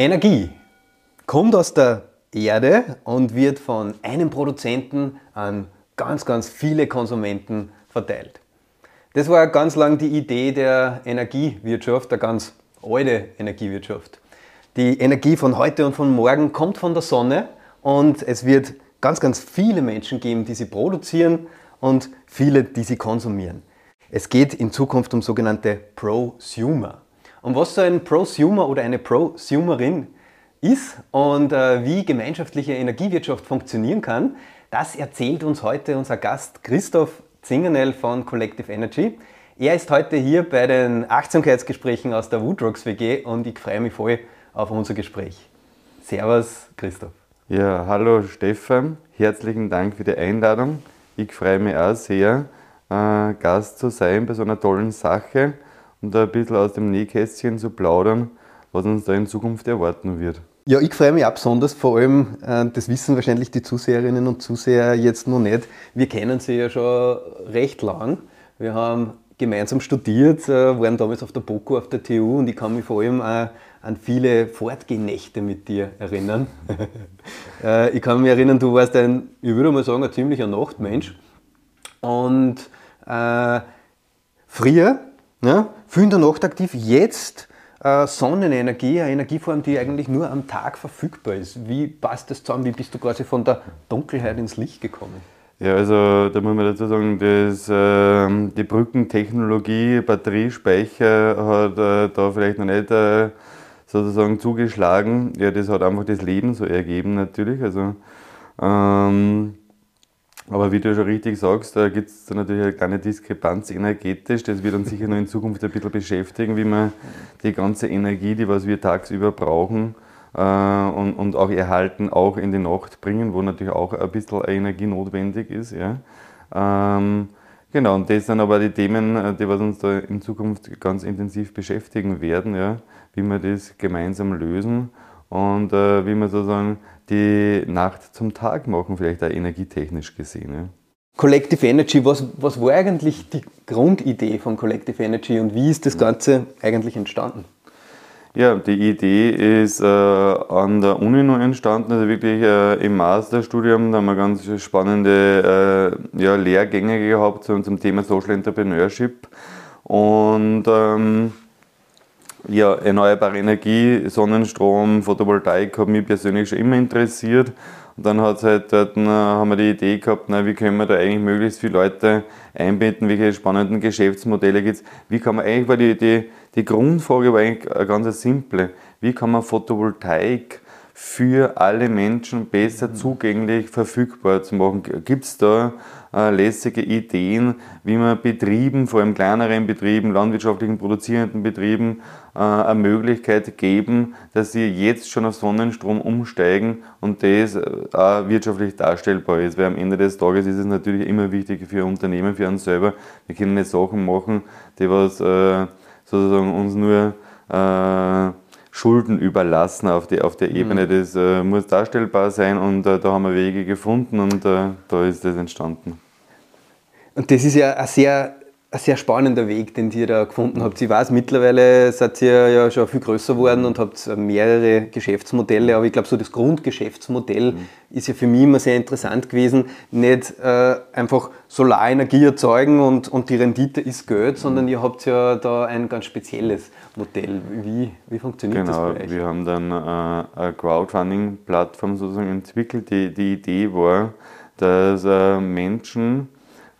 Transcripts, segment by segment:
Energie kommt aus der Erde und wird von einem Produzenten an ganz, ganz viele Konsumenten verteilt. Das war ganz lang die Idee der Energiewirtschaft, der ganz alte Energiewirtschaft. Die Energie von heute und von morgen kommt von der Sonne und es wird ganz, ganz viele Menschen geben, die sie produzieren und viele, die sie konsumieren. Es geht in Zukunft um sogenannte Prosumer. Und was so ein Prosumer oder eine Prosumerin ist und äh, wie gemeinschaftliche Energiewirtschaft funktionieren kann, das erzählt uns heute unser Gast Christoph Zingernell von Collective Energy. Er ist heute hier bei den Achtsamkeitsgesprächen aus der Woodrocks WG und ich freue mich voll auf unser Gespräch. Servus, Christoph. Ja, hallo Stefan, herzlichen Dank für die Einladung. Ich freue mich auch sehr, äh, Gast zu sein bei so einer tollen Sache und ein bisschen aus dem Nähkästchen zu plaudern, was uns da in Zukunft erwarten wird. Ja, ich freue mich auch besonders, vor allem, äh, das wissen wahrscheinlich die Zuseherinnen und Zuseher jetzt noch nicht. Wir kennen sie ja schon recht lang. Wir haben gemeinsam studiert, äh, waren damals auf der BOKU, auf der TU und ich kann mich vor allem auch an viele Fortgehnächte mit dir erinnern. Äh, ich kann mich erinnern, du warst ein, ich würde mal sagen, ein ziemlicher Nachtmensch. Und äh, früher, ja, viel in der Nacht aktiv, jetzt äh, Sonnenenergie, eine Energieform, die eigentlich nur am Tag verfügbar ist. Wie passt das zusammen? Wie bist du quasi von der Dunkelheit ins Licht gekommen? Ja, also da muss man dazu sagen, dass, äh, die Brückentechnologie, Batteriespeicher hat äh, da vielleicht noch nicht äh, sozusagen zugeschlagen. Ja, das hat einfach das Leben so ergeben natürlich. Also, ähm, aber wie du schon richtig sagst, da gibt es natürlich eine kleine Diskrepanz energetisch. Das wird uns sicher noch in Zukunft ein bisschen beschäftigen, wie man die ganze Energie, die was wir tagsüber brauchen, äh, und, und auch erhalten, auch in die Nacht bringen, wo natürlich auch ein bisschen Energie notwendig ist. Ja. Ähm, genau, und das sind aber die Themen, äh, die was uns da in Zukunft ganz intensiv beschäftigen werden, ja, wie wir das gemeinsam lösen und äh, wie wir sozusagen die Nacht zum Tag machen, vielleicht auch energietechnisch gesehen. Ja. Collective Energy, was, was war eigentlich die Grundidee von Collective Energy und wie ist das Ganze eigentlich entstanden? Ja, die Idee ist äh, an der Uni noch entstanden, also wirklich äh, im Masterstudium, da haben wir ganz spannende äh, ja, Lehrgänge gehabt zum, zum Thema Social Entrepreneurship und ähm, ja, erneuerbare Energie, Sonnenstrom, Photovoltaik hat mich persönlich schon immer interessiert. Und dann hat's halt äh, haben wir die Idee gehabt, na, wie können wir da eigentlich möglichst viele Leute einbinden, welche spannenden Geschäftsmodelle gibt es. Wie kann man eigentlich, weil die, die, die Grundfrage war eigentlich eine ganz simple, wie kann man Photovoltaik für alle Menschen besser zugänglich verfügbar zu machen? Gibt es da äh, lässige Ideen, wie man Betrieben, vor allem kleineren Betrieben, landwirtschaftlichen produzierenden Betrieben, äh, eine Möglichkeit geben, dass sie jetzt schon auf Sonnenstrom umsteigen und das äh, auch wirtschaftlich darstellbar ist. Weil am Ende des Tages ist es natürlich immer wichtig für Unternehmen, für uns selber. Wir können nicht Sachen machen, die was äh, sozusagen uns nur Schulden überlassen auf, die, auf der Ebene. Mhm. Das äh, muss darstellbar sein und äh, da haben wir Wege gefunden und äh, da ist das entstanden. Und das ist ja ein sehr, ein sehr spannender Weg, den ihr da gefunden habt. Ich weiß, mittlerweile seid ihr ja schon viel größer geworden und habt mehrere Geschäftsmodelle, aber ich glaube, so das Grundgeschäftsmodell mhm. ist ja für mich immer sehr interessant gewesen. Nicht äh, einfach Solarenergie erzeugen und, und die Rendite ist Geld, mhm. sondern ihr habt ja da ein ganz spezielles Modell. Wie, wie funktioniert genau, das bei euch? Wir haben dann äh, eine Crowdfunding-Plattform sozusagen entwickelt. Die, die Idee war, dass äh, Menschen,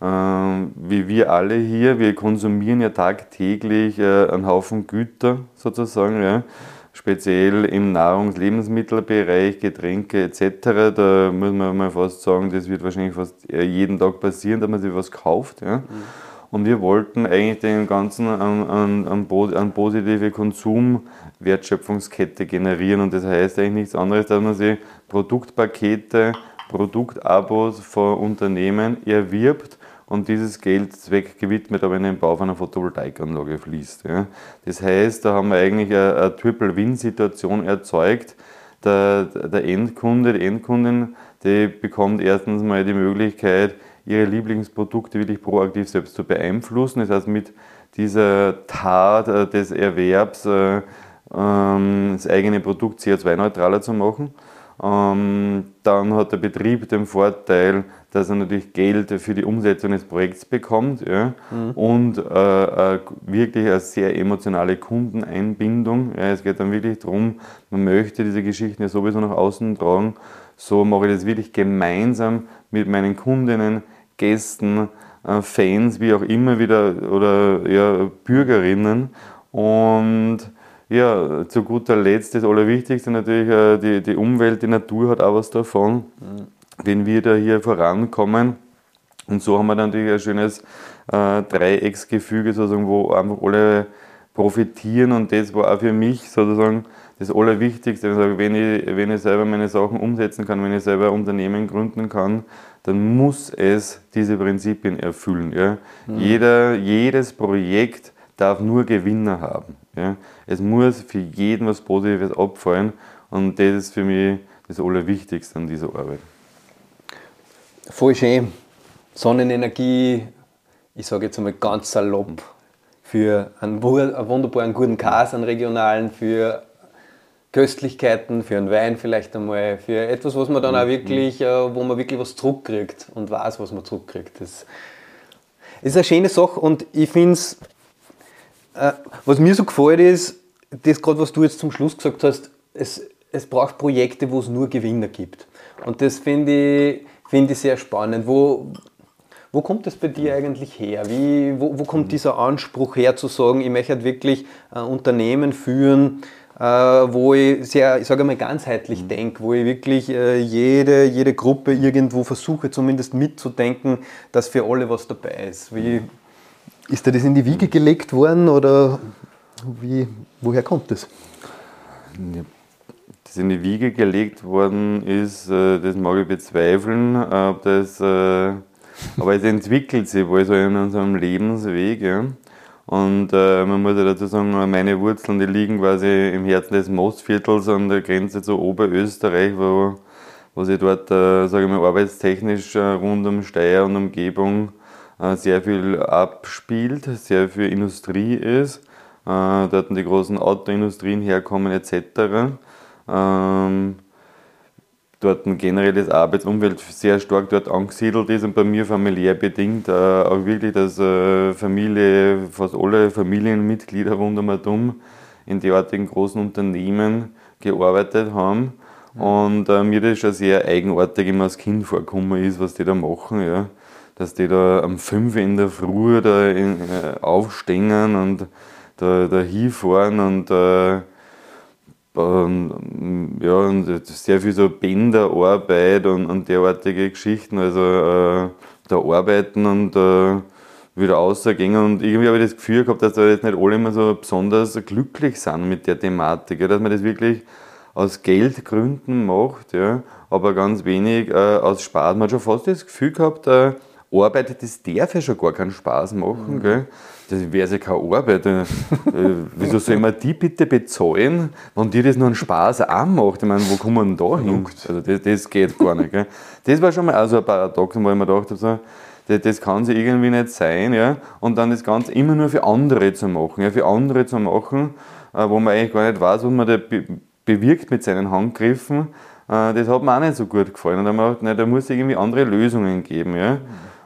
wie wir alle hier, wir konsumieren ja tagtäglich äh, einen Haufen Güter sozusagen, ja, speziell im Nahrungs-Lebensmittelbereich, Getränke etc. Da muss man mal fast sagen, das wird wahrscheinlich fast äh, jeden Tag passieren, dass man sich was kauft. Ja. Mhm. Und wir wollten eigentlich den ganzen an, an, an, an positive Konsumwertschöpfungskette generieren. Und das heißt eigentlich nichts anderes, dass man sich Produktpakete, Produktabos von Unternehmen erwirbt und dieses Geld zweckgewidmet aber in den Bau von einer Photovoltaikanlage fließt. Ja. Das heißt, da haben wir eigentlich eine, eine Triple-Win-Situation erzeugt. Der, der Endkunde, die Endkundin, die bekommt erstens mal die Möglichkeit, ihre Lieblingsprodukte wirklich proaktiv selbst zu beeinflussen. Das heißt, mit dieser Tat äh, des Erwerbs äh, ähm, das eigene Produkt CO2-neutraler zu machen. Ähm, dann hat der Betrieb den Vorteil, dass er natürlich Geld für die Umsetzung des Projekts bekommt ja, mhm. und äh, äh, wirklich eine sehr emotionale Kundeneinbindung. Ja, es geht dann wirklich darum, man möchte diese Geschichten ja sowieso nach außen tragen. So mache ich das wirklich gemeinsam mit meinen Kundinnen, Gästen, äh, Fans, wie auch immer wieder, oder ja, Bürgerinnen. Und ja, zu guter Letzt das Allerwichtigste natürlich, äh, die, die Umwelt, die Natur hat auch was davon, mhm. wenn wir da hier vorankommen. Und so haben wir dann natürlich ein schönes äh, Dreiecksgefüge, sozusagen, wo einfach alle profitieren und das war auch für mich sozusagen das Allerwichtigste. Wenn ich, wenn ich selber meine Sachen umsetzen kann, wenn ich selber ein Unternehmen gründen kann, dann muss es diese Prinzipien erfüllen. Ja? Mhm. Jeder, jedes Projekt darf nur Gewinner haben. Ja. Es muss für jeden was Positives abfallen und das ist für mich das Allerwichtigste an dieser Arbeit. Voll schön. Sonnenenergie, ich sage jetzt einmal ganz salopp, für einen, einen wunderbaren guten Käse, einen regionalen, für Köstlichkeiten, für einen Wein vielleicht einmal, für etwas, was man dann auch mhm. wirklich, äh, wo man wirklich was zurückkriegt und weiß, was man zurückkriegt. Das ist eine schöne Sache und ich finde es was mir so gefällt ist, das gerade, was du jetzt zum Schluss gesagt hast, es, es braucht Projekte, wo es nur Gewinner gibt. Und das finde ich, find ich sehr spannend. Wo, wo kommt das bei dir eigentlich her? Wie, wo, wo kommt dieser Anspruch her zu sagen, ich möchte halt wirklich ein Unternehmen führen, äh, wo ich sehr, ich sage mal, ganzheitlich mhm. denke, wo ich wirklich äh, jede, jede Gruppe irgendwo versuche, zumindest mitzudenken, dass für alle was dabei ist. Wie, ist dir das in die Wiege gelegt worden oder wie, woher kommt das? Das in die Wiege gelegt worden ist, äh, das mag ich bezweifeln, ob das, äh, aber es entwickelt sich wohl so in unserem Lebensweg. Ja. Und äh, man muss ja dazu sagen, meine Wurzeln, die liegen quasi im Herzen des Mostviertels an der Grenze zu Oberösterreich, wo, wo sich dort, äh, sage ich mal, arbeitstechnisch äh, rund um Steyr und Umgebung sehr viel abspielt, sehr viel Industrie ist, äh, dort die großen Autoindustrien herkommen etc. Ähm, dort generell das Arbeitsumfeld sehr stark dort angesiedelt ist und bei mir familiär bedingt äh, auch wirklich, dass Familie, fast alle Familienmitglieder rund um in derartigen großen Unternehmen gearbeitet haben. Und äh, mir das schon sehr eigenartig immer als Kind vorgekommen ist, was die da machen. Ja dass die da am 5 in der Früh da in, äh, aufstehen und da, da hinfahren und äh, ähm, ja, und sehr viel so Bänderarbeit und, und derartige Geschichten, also äh, da arbeiten und äh, wieder rausgehen und irgendwie habe ich das Gefühl gehabt, dass da jetzt nicht alle immer so besonders glücklich sind mit der Thematik, ja, dass man das wirklich aus Geldgründen macht, ja, aber ganz wenig äh, aus Spaß. Man hat schon fast das Gefühl gehabt, äh, arbeitet, das darf ja schon gar keinen Spaß machen. Mhm. Gell? Das wäre ja keine Arbeit. Äh, wieso soll man die bitte bezahlen, wenn die das noch einen Spaß auch macht? Ich meine, wo kommen wir denn da hin? Also das, das geht gar nicht. Gell? Das war schon mal also ein Paradox, wo ich mir gedacht habe, so, das, das kann sich irgendwie nicht sein. Ja? Und dann das Ganze immer nur für andere zu machen. Ja? Für andere zu machen, äh, wo man eigentlich gar nicht weiß, was man da be bewirkt mit seinen Handgriffen. Äh, das hat mir auch nicht so gut gefallen. Und dann habe ich gedacht, da muss es irgendwie andere Lösungen geben. Ja?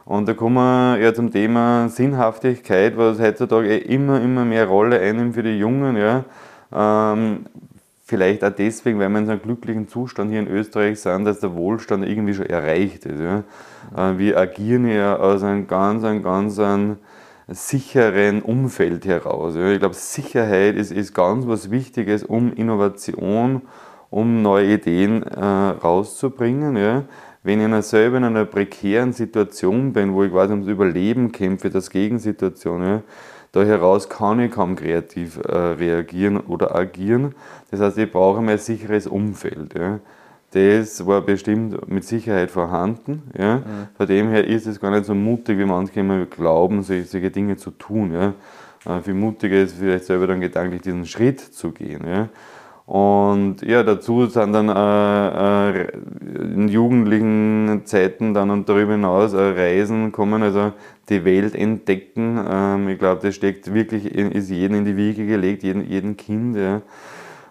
Und da kommen wir ja zum Thema Sinnhaftigkeit, was heutzutage eh immer, immer mehr Rolle einnimmt für die Jungen. Ja. Ähm, vielleicht auch deswegen, weil wir in so einem glücklichen Zustand hier in Österreich sind, dass der Wohlstand irgendwie schon erreicht ist. Ja. Äh, wir agieren ja aus einem ganz, einem ganz einem sicheren Umfeld heraus. Ja. Ich glaube, Sicherheit ist, ist ganz was Wichtiges, um Innovation, um neue Ideen äh, rauszubringen. Ja wenn ich selber in einer prekären Situation bin, wo ich quasi ums Überleben kämpfe, das Gegensituation, ja, da heraus kann ich kaum kreativ äh, reagieren oder agieren. Das heißt, ich brauche ein sicheres Umfeld. Ja. Das war bestimmt mit Sicherheit vorhanden. Ja. Mhm. Von dem her ist es gar nicht so mutig, wie manche immer glauben, solche, solche Dinge zu tun. Ja. Äh, viel mutiger ist vielleicht selber dann gedanklich diesen Schritt zu gehen. Ja. Und ja, dazu sind dann äh, äh, in jugendlichen Zeiten dann und darüber hinaus äh, Reisen kommen, also die Welt entdecken. Ähm, ich glaube, das steckt wirklich, in, ist jedem in die Wiege gelegt, jedem, jedem Kind. Ja.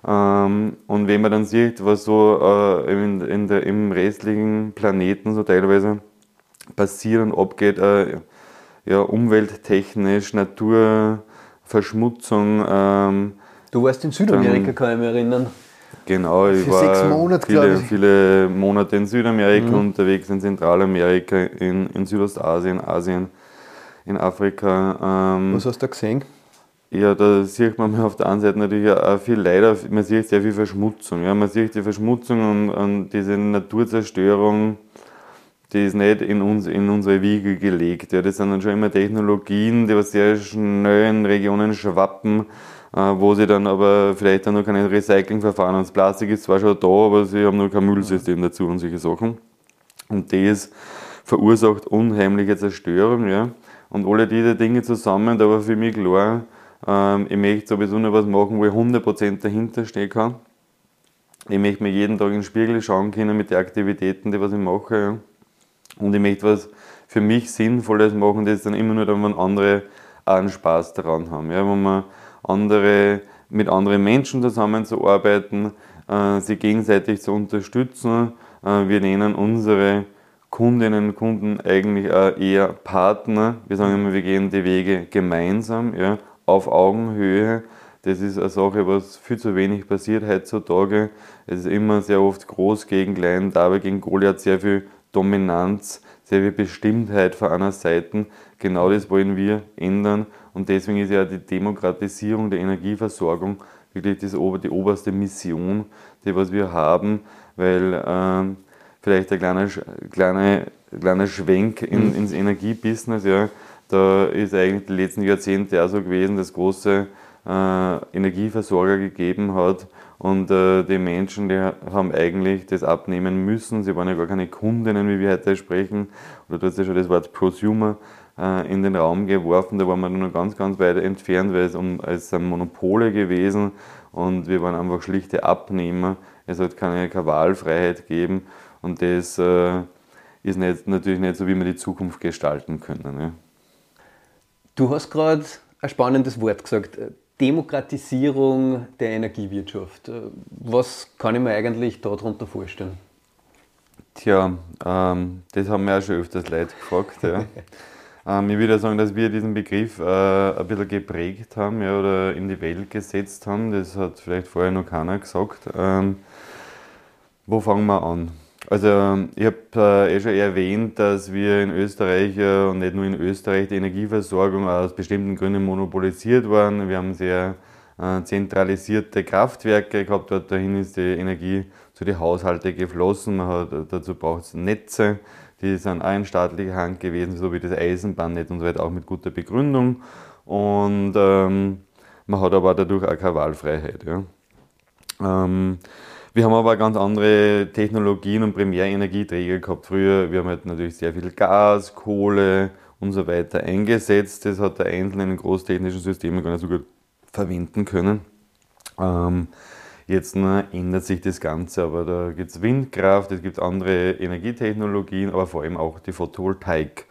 Ähm, und wenn man dann sieht, was so äh, in, in der, im restlichen Planeten so teilweise passiert und abgeht, äh, ja, umwelttechnisch, Naturverschmutzung, ähm, Du warst in Südamerika, dann, kann ich mich erinnern. Genau, ich Für war Monate, viele, viele Monate in Südamerika mhm. unterwegs, in Zentralamerika, in, in Südostasien, Asien, in Afrika. Ähm, Was hast du da gesehen? Ja, da sieht man auf der einen Seite natürlich auch viel Leider, man sieht sehr viel Verschmutzung. Ja. Man sieht die Verschmutzung und, und diese Naturzerstörung, die ist nicht in, uns, in unsere Wiege gelegt. Ja. Das sind dann schon immer Technologien, die was sehr schnell in Regionen schwappen wo sie dann aber vielleicht dann noch kein Recyclingverfahren haben. Das Plastik ist zwar schon da, aber sie haben noch kein Müllsystem dazu und solche Sachen. Und das verursacht unheimliche Zerstörung. Ja. Und alle diese Dinge zusammen, da war für mich klar, ähm, ich möchte sowieso noch was machen, wo ich 100% dahinter stehen kann. Ich möchte mir jeden Tag in den Spiegel schauen können mit den Aktivitäten, die was ich mache. Ja. Und ich möchte was für mich Sinnvolles machen, das dann immer nur dann, wenn andere auch einen Spaß daran haben. Ja, wo man andere, mit anderen Menschen zusammenzuarbeiten, äh, sie gegenseitig zu unterstützen. Äh, wir nennen unsere Kundinnen und Kunden eigentlich auch eher Partner. Wir sagen immer, wir gehen die Wege gemeinsam, ja, auf Augenhöhe. Das ist eine Sache, was viel zu wenig passiert heutzutage. Es ist immer sehr oft groß gegen klein, dabei gegen Goliath sehr viel Dominanz, sehr viel Bestimmtheit von einer Seite. Genau das wollen wir ändern und deswegen ist ja die Demokratisierung der Energieversorgung wirklich das, die oberste Mission, die was wir haben, weil ähm, vielleicht ein kleiner, kleiner, kleiner Schwenk in, mhm. ins Energiebusiness, ja, da ist eigentlich die letzten Jahrzehnte auch so gewesen, dass große Energieversorger gegeben hat und äh, die Menschen, die haben eigentlich das abnehmen müssen. Sie waren ja gar keine Kundinnen, wie wir heute sprechen, oder du hast ja schon das Wort Prosumer äh, in den Raum geworfen. Da waren wir noch ganz, ganz weit entfernt, weil es, um, es sind Monopole gewesen und wir waren einfach schlichte Abnehmer. Es hat keine, keine Wahlfreiheit gegeben und das äh, ist nicht, natürlich nicht so, wie wir die Zukunft gestalten können. Ja. Du hast gerade ein spannendes Wort gesagt. Demokratisierung der Energiewirtschaft. Was kann ich mir eigentlich darunter vorstellen? Tja, ähm, das haben wir auch schon öfters Leute gefragt. Ja. Ähm, ich würde sagen, dass wir diesen Begriff äh, ein bisschen geprägt haben ja, oder in die Welt gesetzt haben. Das hat vielleicht vorher noch keiner gesagt. Ähm, wo fangen wir an? Also ich habe äh, eh schon erwähnt, dass wir in Österreich äh, und nicht nur in Österreich die Energieversorgung aus bestimmten Gründen monopolisiert waren. Wir haben sehr äh, zentralisierte Kraftwerke gehabt. Dort dahin ist die Energie zu den Haushalten geflossen. Man hat, dazu braucht es Netze die sind auch in staatlicher Hand gewesen, so wie das Eisenbahnnetz und so weiter, auch mit guter Begründung. Und ähm, man hat aber dadurch auch keine Wahlfreiheit. Ja. Ähm, wir haben aber ganz andere Technologien und Primärenergieträger gehabt. Früher, wir haben halt natürlich sehr viel Gas, Kohle und so weiter eingesetzt. Das hat der Einzelne in großtechnischen Systemen gar nicht so gut verwenden können. Ähm, Jetzt ne, ändert sich das Ganze, aber da gibt es Windkraft, es gibt andere Energietechnologien, aber vor allem auch die Photovoltaik.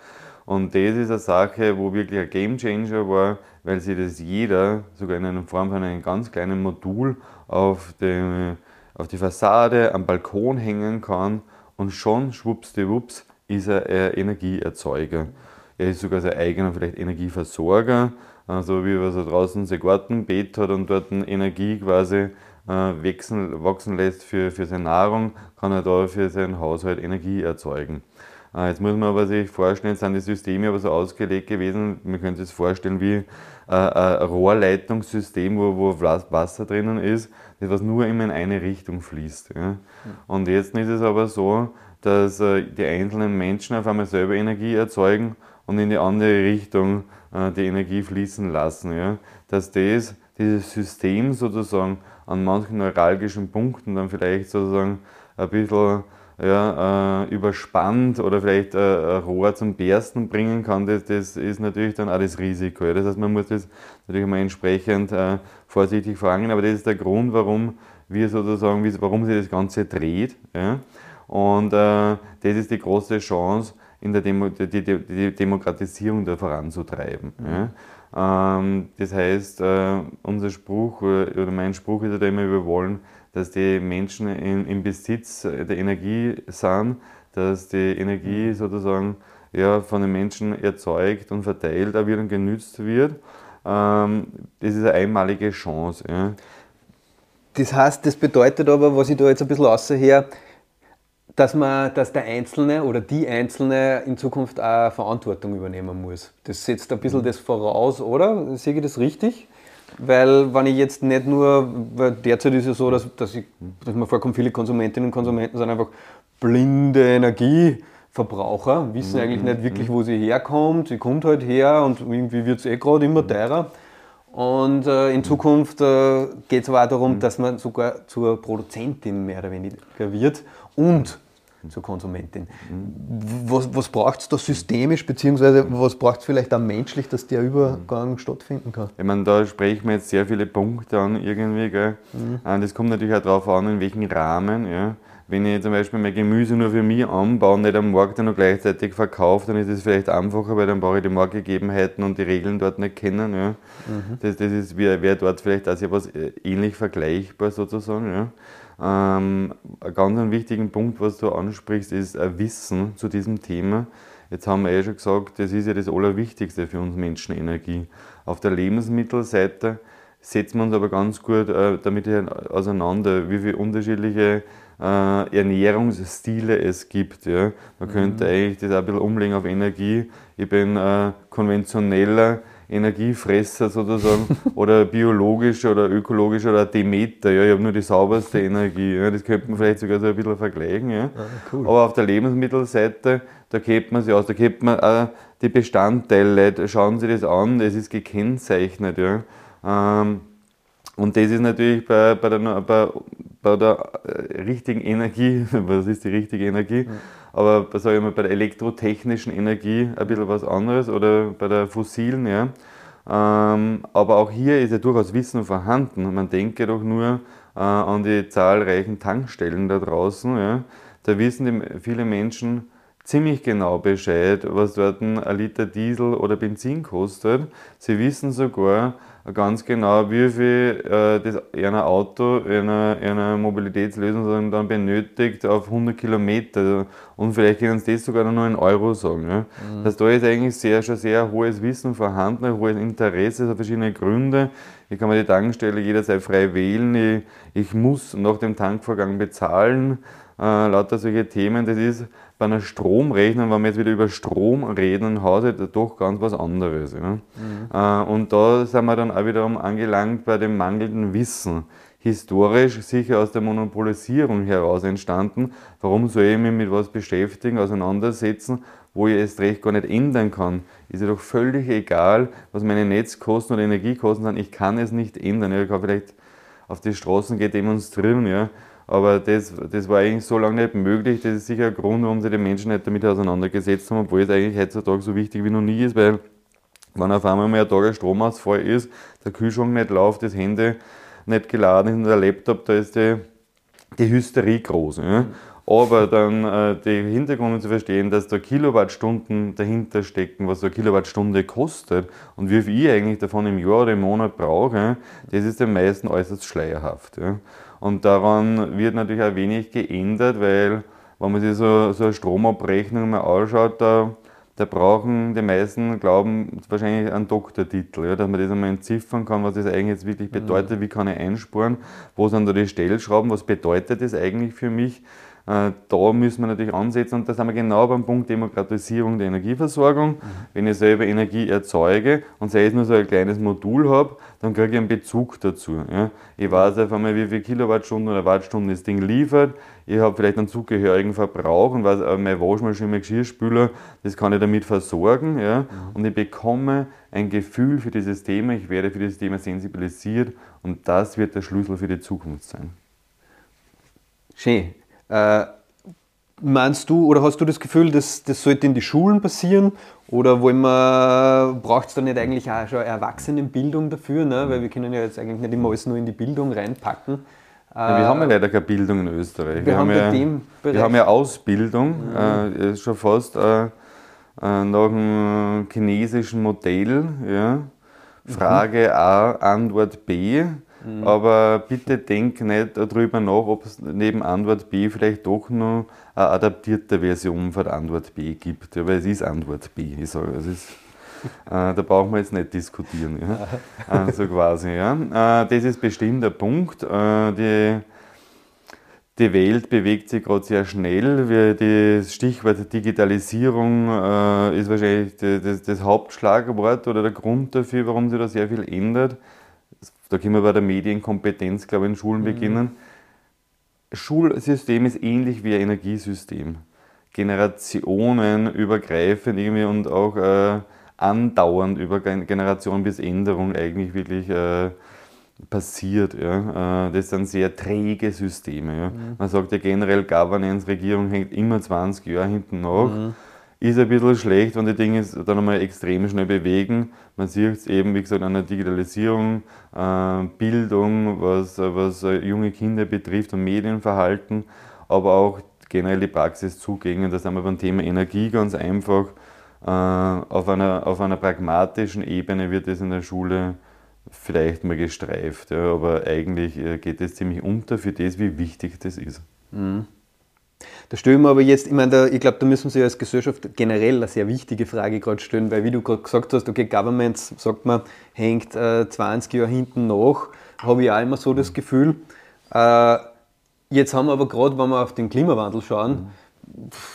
Und das ist eine Sache, wo wirklich ein Game Changer war, weil sich das jeder, sogar in einer Form von einem ganz kleinen Modul, auf die, auf die Fassade am Balkon hängen kann und schon schwuppsdiwupps ist er ein Energieerzeuger. Er ist sogar sein eigener vielleicht Energieversorger, also wie er draußen sein Gartenbeet hat und dort Energie quasi äh, wachsen, wachsen lässt für, für seine Nahrung, kann er da für seinen Haushalt Energie erzeugen. Äh, jetzt muss man aber sich vorstellen, sind die Systeme aber so ausgelegt gewesen, man könnte sich vorstellen wie äh, ein Rohrleitungssystem, wo, wo Wasser drinnen ist, das was nur immer in eine Richtung fließt. Ja. Und jetzt ist es aber so, dass die einzelnen Menschen auf einmal selber Energie erzeugen und in die andere Richtung die Energie fließen lassen. Ja. Dass das, dieses System sozusagen an manchen neuralgischen Punkten dann vielleicht sozusagen ein bisschen ja, äh, überspannt oder vielleicht äh, ein Rohr zum Bersten bringen kann, das, das ist natürlich dann auch das Risiko. Ja. Das heißt, man muss das natürlich mal entsprechend äh, vorsichtig vorangehen, aber das ist der Grund, warum wie sozusagen, warum sich das Ganze dreht. Ja? Und äh, das ist die große Chance, in der Demo, die, die, die, Demokratisierung da voranzutreiben. Ja? Ähm, das heißt, äh, unser Spruch oder mein Spruch ist ja immer, wir wollen, dass die Menschen in, im Besitz der Energie sind, dass die Energie mhm. sozusagen ja, von den Menschen erzeugt und verteilt wird und genützt wird. Ähm, das ist eine einmalige Chance. Ja. Das heißt, das bedeutet aber, was ich da jetzt ein bisschen außerher, dass man, dass der Einzelne oder die Einzelne in Zukunft auch Verantwortung übernehmen muss. Das setzt ein bisschen mhm. das voraus, oder? Sehe ich das richtig? Weil wenn ich jetzt nicht nur, weil derzeit ist es ja so, dass, dass, ich, dass man vorkommt, viele Konsumentinnen und Konsumenten sind einfach blinde Energieverbraucher, wissen mhm. eigentlich nicht wirklich, wo sie herkommt. Sie kommt halt her und irgendwie wird es eh gerade immer teurer. Und äh, in Zukunft äh, geht es aber auch darum, mhm. dass man sogar zur Produzentin mehr oder weniger wird und zur Konsumentin. Was, was braucht es da systemisch, beziehungsweise was braucht es vielleicht auch menschlich, dass der Übergang stattfinden kann? Ich meine, da sprechen wir jetzt sehr viele Punkte an irgendwie. Gell? Mhm. Äh, das kommt natürlich auch darauf an, in welchem Rahmen. Ja? Wenn ich zum Beispiel mein Gemüse nur für mich anbaue und nicht am Markt dann noch gleichzeitig verkaufe, dann ist es vielleicht einfacher, weil dann brauche ich die Marktgegebenheiten und die Regeln dort nicht kennen. Ja. Mhm. Das, das ist, wäre dort vielleicht auch sehr was äh, ähnlich vergleichbar sozusagen. Ja. Ähm, ein ganz wichtigen Punkt, was du ansprichst, ist ein Wissen zu diesem Thema. Jetzt haben wir eh schon gesagt, das ist ja das Allerwichtigste für uns Menschen, Energie. Auf der Lebensmittelseite setzen wir uns aber ganz gut äh, damit auseinander, wie viele unterschiedliche äh, Ernährungsstile es gibt. Ja. Man mhm. könnte eigentlich das auch ein bisschen umlegen auf Energie. Ich bin äh, konventioneller Energiefresser sozusagen oder biologischer oder ökologischer oder Demeter. Ja. Ich habe nur die sauberste Energie. Ja. Das könnte man vielleicht sogar so ein bisschen vergleichen. Ja. Ah, cool. Aber auf der Lebensmittelseite, da kennt man sie aus, da kennt man auch die Bestandteile, schauen Sie das an, es ist gekennzeichnet. Ja. Ähm, und das ist natürlich bei, bei, der, bei, bei der äh, richtigen Energie, was ist die richtige Energie, ja. Aber sage ich mal, bei der elektrotechnischen Energie ein bisschen was anderes oder bei der fossilen, ja. Ähm, aber auch hier ist ja durchaus Wissen vorhanden. Man denke doch nur äh, an die zahlreichen Tankstellen da draußen. Ja. Da wissen viele Menschen ziemlich genau Bescheid, was dort ein Liter Diesel oder Benzin kostet. Sie wissen sogar, ganz genau, wie viel äh, das ein Auto, eine, eine Mobilitätslösung dann benötigt auf 100 Kilometer. Und vielleicht können Sie das sogar noch in Euro sagen. Ja? Mhm. Das da ist eigentlich sehr, schon sehr hohes Wissen vorhanden, ein hohes Interesse, es hat verschiedene Gründe. Ich kann mir die Tankstelle jederzeit frei wählen. Ich, ich muss nach dem Tankvorgang bezahlen. Äh, lauter solche Themen. Das ist bei einer Stromrechnung, wenn wir jetzt wieder über Strom reden, im Hause doch ganz was anderes. Ja. Mhm. Äh, und da sind wir dann auch wiederum angelangt bei dem mangelnden Wissen. Historisch sicher aus der Monopolisierung heraus entstanden. Warum soll ich mich mit was beschäftigen, auseinandersetzen, wo ich es recht gar nicht ändern kann? Ist ja doch völlig egal, was meine Netzkosten oder Energiekosten sind. Ich kann es nicht ändern. Ich kann vielleicht auf die Straßen gehen, demonstrieren, ja. Aber das, das war eigentlich so lange nicht möglich. Das ist sicher ein Grund, warum sich die Menschen nicht damit auseinandergesetzt haben, obwohl es eigentlich heutzutage so wichtig wie noch nie ist, weil wenn auf einmal mal ein Tag ein Stromausfall ist, der Kühlschrank nicht läuft, das Handy nicht geladen ist und der Laptop, da ist die, die Hysterie groß. Ja? Aber dann äh, die Hintergründe zu verstehen, dass da Kilowattstunden dahinter stecken, was so eine Kilowattstunde kostet und wie viel ich eigentlich davon im Jahr oder im Monat brauche, das ist den meisten äußerst schleierhaft. Ja? Und daran wird natürlich auch wenig geändert, weil wenn man sich so, so eine Stromabrechnung mal anschaut, da, da brauchen die meisten, glauben, wahrscheinlich einen Doktortitel, ja, dass man das einmal entziffern kann, was das eigentlich jetzt wirklich mhm. bedeutet, wie kann ich einsparen, wo sind da die Stellschrauben, was bedeutet das eigentlich für mich. Äh, da müssen wir natürlich ansetzen und da sind wir genau beim Punkt Demokratisierung der Energieversorgung. Wenn ich selber Energie erzeuge und sei es nur so ein kleines Modul habe, dann kriege ich einen Bezug dazu. Ich weiß einfach mal, wie viele Kilowattstunden oder Wattstunden das Ding liefert. Ich habe vielleicht einen zugehörigen Verbrauch und weiß, meine Waschmaschine, mein Geschirrspüler, das kann ich damit versorgen. Und ich bekomme ein Gefühl für dieses Thema, ich werde für dieses Thema sensibilisiert und das wird der Schlüssel für die Zukunft sein. Schön. Äh, meinst du oder hast du das Gefühl, dass das sollte in die Schulen passieren? Oder braucht es da nicht eigentlich auch schon Erwachsenenbildung dafür? Ne? Weil wir können ja jetzt eigentlich nicht immer alles nur in die Bildung reinpacken. Ja, wir haben ja leider keine Bildung in Österreich. Wir, Wir, haben ja, wir haben ja Ausbildung, äh, ist schon fast äh, äh, nach dem chinesischen Modell. Ja. Frage A, Antwort B. Aber bitte denk nicht darüber nach, ob es neben Antwort B vielleicht doch noch eine adaptierte Version von Antwort B gibt. Ja, weil es ist Antwort B. Ich sage, es ist, äh, da brauchen wir jetzt nicht diskutieren. Ja. Äh, so quasi. Ja. Äh, das ist bestimmt der Punkt. Äh, die, die Welt bewegt sich gerade sehr schnell. Wir, das Stichwort Digitalisierung äh, ist wahrscheinlich das, das Hauptschlagwort oder der Grund dafür, warum sich da sehr viel ändert. Da können wir bei der Medienkompetenz, glaube ich, in Schulen beginnen. Schulsystem ist ähnlich wie ein Energiesystem. Generationenübergreifend irgendwie und auch äh, andauernd über Gen- Generation bis Änderung eigentlich wirklich äh, passiert. Ja. Äh, das sind sehr träge Systeme. Ja. Man sagt ja generell, Governance, Regierung hängt immer 20 Jahre hinten nach. Ist ein bisschen schlecht, wenn die Dinge dann einmal extrem schnell bewegen. Man sieht es eben, wie gesagt, an der Digitalisierung, äh, Bildung, was, was äh, junge Kinder betrifft und Medienverhalten, aber auch generell die Praxiszugänge. Da sind wir beim Thema Energie ganz einfach. Äh, auf, einer, auf einer pragmatischen Ebene wird es in der Schule vielleicht mal gestreift, ja, aber eigentlich äh, geht es ziemlich unter für das, wie wichtig das ist. Da stellen wir aber jetzt, ich meine, da, ich glaube, da müssen wir als Gesellschaft generell eine sehr wichtige Frage gerade stellen, weil wie du gerade gesagt hast, okay, Governments, sagt man, hängt äh, 20 Jahre hinten nach, habe ich auch immer so das Gefühl. Äh, jetzt haben wir aber gerade, wenn wir auf den Klimawandel schauen,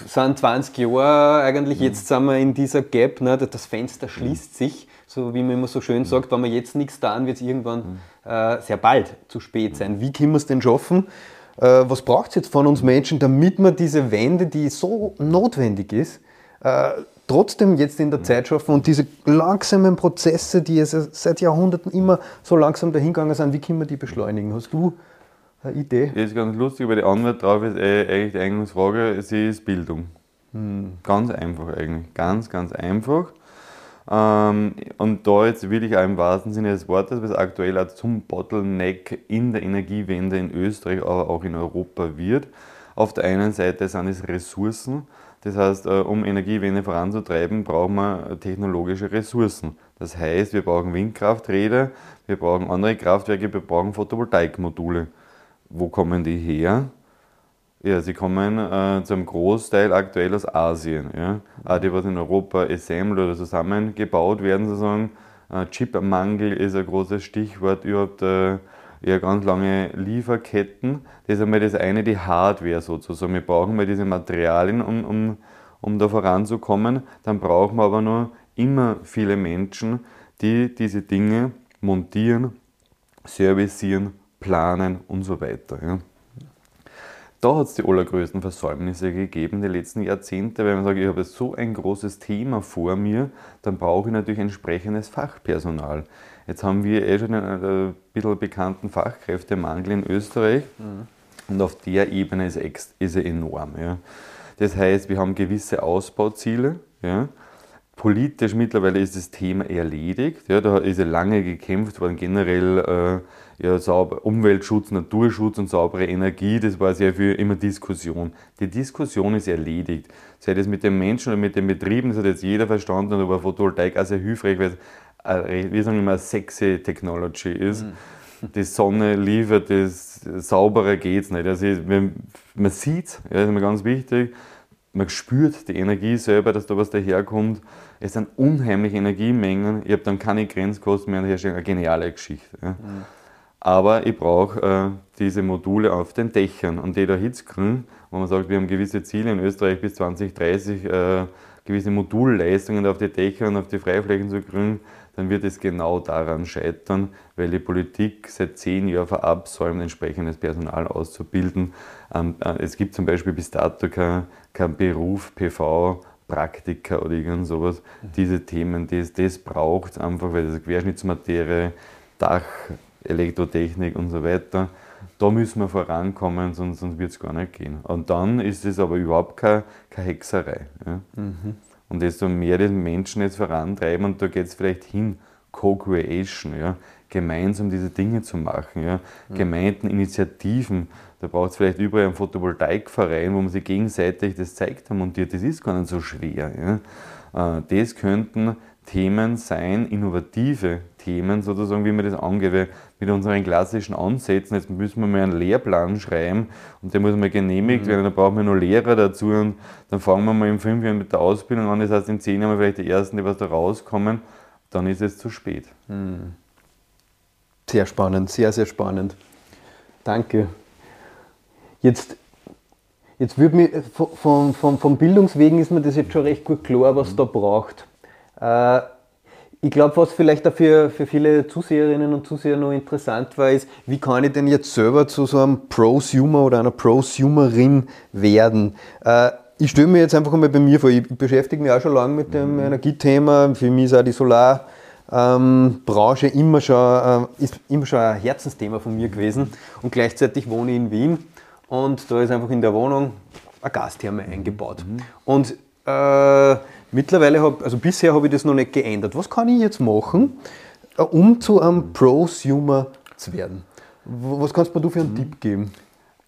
sind 20 Jahre eigentlich, jetzt sind wir in dieser Gap, ne, das Fenster schließt sich, so wie man immer so schön sagt, wenn wir jetzt nichts tun, wird es irgendwann äh, sehr bald zu spät sein. Wie können wir es denn schaffen? Äh, was braucht es jetzt von uns Menschen, damit wir diese Wende, die so notwendig ist, äh, trotzdem jetzt in der Zeit schaffen und diese langsamen Prozesse, die es seit Jahrhunderten immer so langsam dahingegangen sind, wie können wir die beschleunigen? Hast du eine Idee? Das ist ganz lustig, weil die Antwort darauf ist äh, eigentlich die Eingangsfrage, sie ist Bildung. Ganz einfach eigentlich, ganz, ganz einfach. Ähm, und da jetzt wirklich auch im wahrsten Sinne des Wortes, was aktuell auch zum Bottleneck in der Energiewende in Österreich, aber auch in Europa wird. Auf der einen Seite sind es Ressourcen, das heißt, äh, um Energiewende voranzutreiben, brauchen wir technologische Ressourcen. Das heißt, wir brauchen Windkrafträder, wir brauchen andere Kraftwerke, wir brauchen Photovoltaikmodule. Wo kommen die her? Ja, sie kommen äh, zu Großteil aktuell aus Asien. Ja. Auch die, was in Europa assembled oder zusammengebaut werden, sozusagen. Äh, Chipmangel ist ein großes Stichwort, überhaupt äh, ja, ganz lange Lieferketten. Das ist einmal das eine, die Hardware sozusagen. Wir brauchen mal diese Materialien, um, um, um da voranzukommen. Dann brauchen wir aber noch immer viele Menschen, die diese Dinge montieren, servicieren, planen und so weiter. Ja. Da hat es die allergrößten Versäumnisse gegeben die letzten Jahrzehnte, weil man sagt, ich habe so ein großes Thema vor mir, dann brauche ich natürlich entsprechendes Fachpersonal. Jetzt haben wir eh schon einen ein bisschen bekannten Fachkräftemangel in Österreich und auf der Ebene ist, ex- ist er enorm. Ja. Das heißt, wir haben gewisse Ausbauziele. Ja. Politisch mittlerweile ist das Thema erledigt. Ja, da ist ja lange gekämpft worden, generell äh, ja, sauber, Umweltschutz, Naturschutz und saubere Energie. Das war sehr viel immer Diskussion. Die Diskussion ist erledigt. Sei das mit den Menschen oder mit den Betrieben, das hat jetzt jeder verstanden, und aber Photovoltaik auch sehr hilfreich, weil es, äh, wir sagen immer, eine sexy Technology ist. Die Sonne liefert das, sauberer geht es nicht. Also, wenn- man sieht es, ja, das ist mir ganz wichtig, man spürt die Energie selber, dass da was daherkommt. Es sind unheimliche Energiemengen. Ich habe dann keine Grenzkosten mehr und herstelle eine geniale Geschichte. Ja. Aber ich brauche äh, diese Module auf den Dächern und die da hitzkriegen, wo man sagt, wir haben gewisse Ziele in Österreich bis 2030, äh, gewisse Modulleistungen auf die Dächer und auf die Freiflächen zu kriegen, dann wird es genau daran scheitern, weil die Politik seit zehn Jahren verabsäumt, entsprechendes Personal auszubilden. Ähm, äh, es gibt zum Beispiel bis dato keinen kein Beruf, PV, Praktiker oder irgend sowas. Diese Themen, das, das braucht einfach, weil das Querschnittsmaterie, Dach, Elektrotechnik und so weiter, da müssen wir vorankommen, sonst, sonst wird es gar nicht gehen. Und dann ist es aber überhaupt keine, keine Hexerei. Ja. Und desto mehr die Menschen jetzt vorantreiben, und da geht es vielleicht hin, Co-Creation, ja, gemeinsam diese Dinge zu machen. Ja. Gemeinden, Initiativen, da braucht es vielleicht überall einen Photovoltaikverein, wo man sich gegenseitig das zeigt haben montiert. Das ist gar nicht so schwer. Ja. Äh, das könnten Themen sein, innovative Themen sozusagen, wie man das angeht. Weil mit unseren klassischen Ansätzen, jetzt müssen wir mal einen Lehrplan schreiben und der muss mal genehmigt mhm. werden, dann brauchen wir noch Lehrer dazu und dann fangen wir mal in fünf Jahren mit der Ausbildung an, das heißt in zehn Jahren vielleicht die ersten, die was da rauskommen, dann ist es zu spät. Mhm. Sehr spannend, sehr, sehr spannend. Danke. Jetzt, jetzt wird mir vom, vom, vom Bildungswegen ist mir das jetzt schon recht gut klar, was da braucht. Äh, ich glaube, was vielleicht auch für, für viele Zuseherinnen und Zuseher noch interessant war, ist, wie kann ich denn jetzt selber zu so einem Prosumer oder einer Prosumerin werden? Äh, ich stelle mir jetzt einfach mal bei mir vor, ich beschäftige mich auch schon lange mit dem mhm. Energiethema. Für mich ist auch die Solarbranche ähm, immer, schon, äh, ist immer schon ein Herzensthema von mir gewesen. Und gleichzeitig wohne ich in Wien und da ist einfach in der Wohnung eine Gastherme eingebaut. Mhm. Und äh, Mittlerweile habe, also bisher habe ich das noch nicht geändert. Was kann ich jetzt machen, äh, um zu einem Prosumer zu werden? Was kannst du mir für einen mhm. Tipp geben?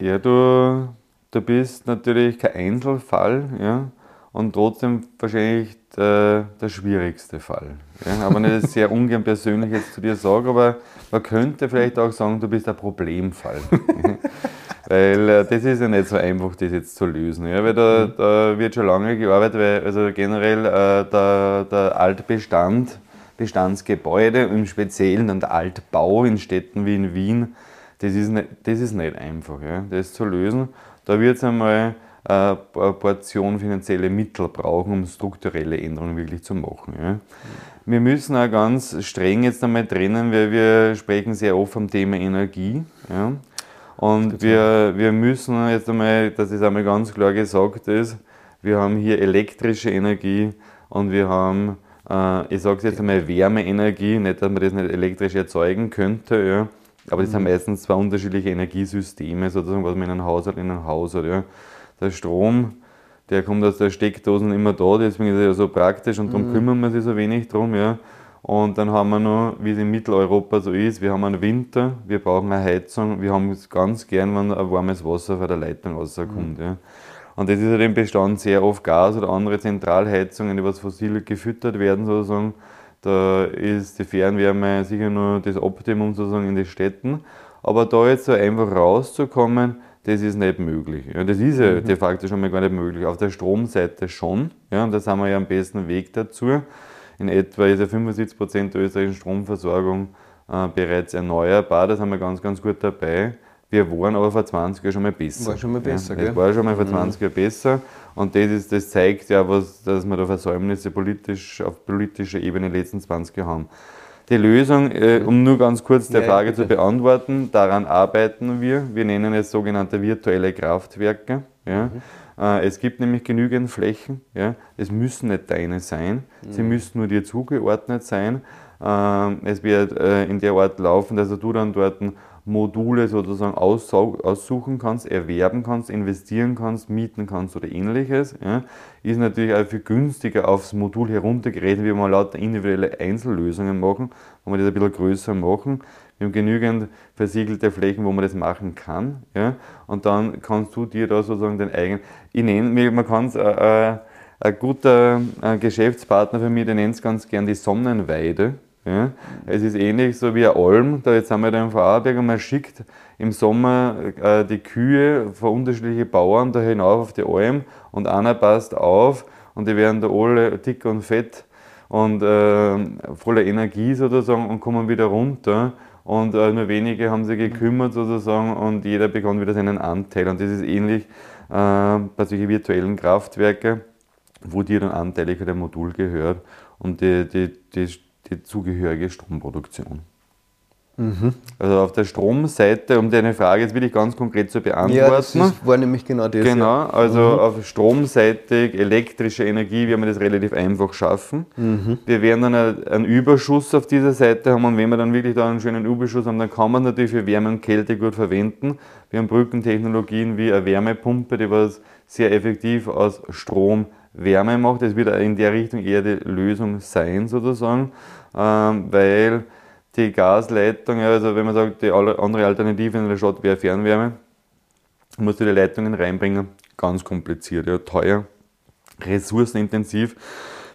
Ja, du, du bist natürlich kein Einzelfall, ja, und trotzdem wahrscheinlich der, der schwierigste Fall. Ja. Aber nicht sehr ungern persönlich jetzt zu dir sage, aber man könnte vielleicht auch sagen, du bist ein Problemfall. Weil äh, das ist ja nicht so einfach, das jetzt zu lösen. Ja? Weil da, mhm. da wird schon lange gearbeitet, weil also generell äh, der, der Altbestand, Bestandsgebäude, im Speziellen und der Altbau in Städten wie in Wien, das ist nicht, das ist nicht einfach, ja? das zu lösen. Da wird es einmal äh, eine Portion finanzielle Mittel brauchen, um strukturelle Änderungen wirklich zu machen. Ja? Mhm. Wir müssen auch ganz streng jetzt einmal trennen, weil wir sprechen sehr oft vom Thema Energie. Ja? Und wir, wir müssen jetzt einmal, dass es einmal ganz klar gesagt ist, wir haben hier elektrische Energie und wir haben, äh, ich sage es jetzt einmal, Wärmeenergie, nicht, dass man das nicht elektrisch erzeugen könnte, ja. aber das mhm. sind meistens zwei unterschiedliche Energiesysteme, sozusagen, was man in einem Haushalt in einem Haus hat. Ja. Der Strom, der kommt aus der Steckdosen immer da, deswegen ist er ja so praktisch und darum mhm. kümmern wir sich so wenig drum. Ja. Und dann haben wir noch, wie es in Mitteleuropa so ist, wir haben einen Winter, wir brauchen eine Heizung, wir haben es ganz gern, wenn ein warmes Wasser von der Leitung rauskommt. Mhm. Ja. Und das ist ja im Bestand sehr oft Gas oder andere Zentralheizungen, die was fossil gefüttert werden sozusagen. Da ist die Fernwärme sicher nur das Optimum sozusagen in den Städten. Aber da jetzt so einfach rauszukommen, das ist nicht möglich. Ja, das ist ja mhm. de facto schon mal gar nicht möglich. Auf der Stromseite schon. Ja, und da sind wir ja am besten Weg dazu. In etwa ist ja 75 Prozent der österreichischen Stromversorgung äh, bereits erneuerbar. Das haben wir ganz, ganz gut dabei. Wir waren aber vor 20 Jahren schon mal besser. War schon mal besser, ja, Das war schon mal vor 20 mhm. Jahren besser. Und das, ist, das zeigt ja, was, dass wir da Versäumnisse politisch, auf politischer Ebene in den letzten 20 Jahren haben. Die Lösung, äh, um nur ganz kurz der ja, Frage zu beantworten, daran arbeiten wir. Wir nennen es sogenannte virtuelle Kraftwerke. Ja. Mhm. Äh, es gibt nämlich genügend Flächen. Ja. Es müssen nicht deine sein, mhm. sie müssen nur dir zugeordnet sein. Ähm, es wird äh, in der Art laufen, dass du dann dort Module sozusagen aussuchen kannst, erwerben kannst, investieren kannst, mieten kannst oder ähnliches. Ja. Ist natürlich auch viel günstiger aufs Modul heruntergerechnet, wie man lauter individuelle Einzellösungen machen, wo man das ein bisschen größer machen. Wir haben genügend versiegelte Flächen, wo man das machen kann. Ja? Und dann kannst du dir da sozusagen den eigenen. Ich nenne, man kann es, äh, äh, ein guter äh, Geschäftspartner für mich, der nennt es ganz gern die Sonnenweide. Ja? Es ist ähnlich so wie ein Alm, da jetzt haben wir da im Vorarlberg und man schickt im Sommer äh, die Kühe von unterschiedlichen Bauern da hinauf auf die Alm und einer passt auf und die werden da alle dick und fett und äh, voller Energie sozusagen und kommen wieder runter und äh, nur wenige haben sich gekümmert sozusagen und jeder bekommt wieder seinen Anteil. Und das ist ähnlich äh, bei solchen virtuellen Kraftwerken, wo dir dann anteilig der Modul gehört und die, die, die, die zugehörige Stromproduktion. Mhm. Also auf der Stromseite, um deine Frage jetzt wirklich ganz konkret zu beantworten. Ja, das ist, war nämlich genau das. Genau, also mhm. auf stromseitig elektrische Energie werden wir das relativ einfach schaffen. Mhm. Wir werden dann einen Überschuss auf dieser Seite haben und wenn wir dann wirklich da einen schönen Überschuss haben, dann kann man natürlich für Wärme und Kälte gut verwenden. Wir haben Brückentechnologien wie eine Wärmepumpe, die was sehr effektiv aus Strom Wärme macht. Das wird in der Richtung eher die Lösung sein sozusagen, weil die Gasleitung, also wenn man sagt, die andere Alternative in der Stadt wäre Fernwärme, musst du die Leitungen reinbringen, ganz kompliziert, ja, teuer, ressourcenintensiv.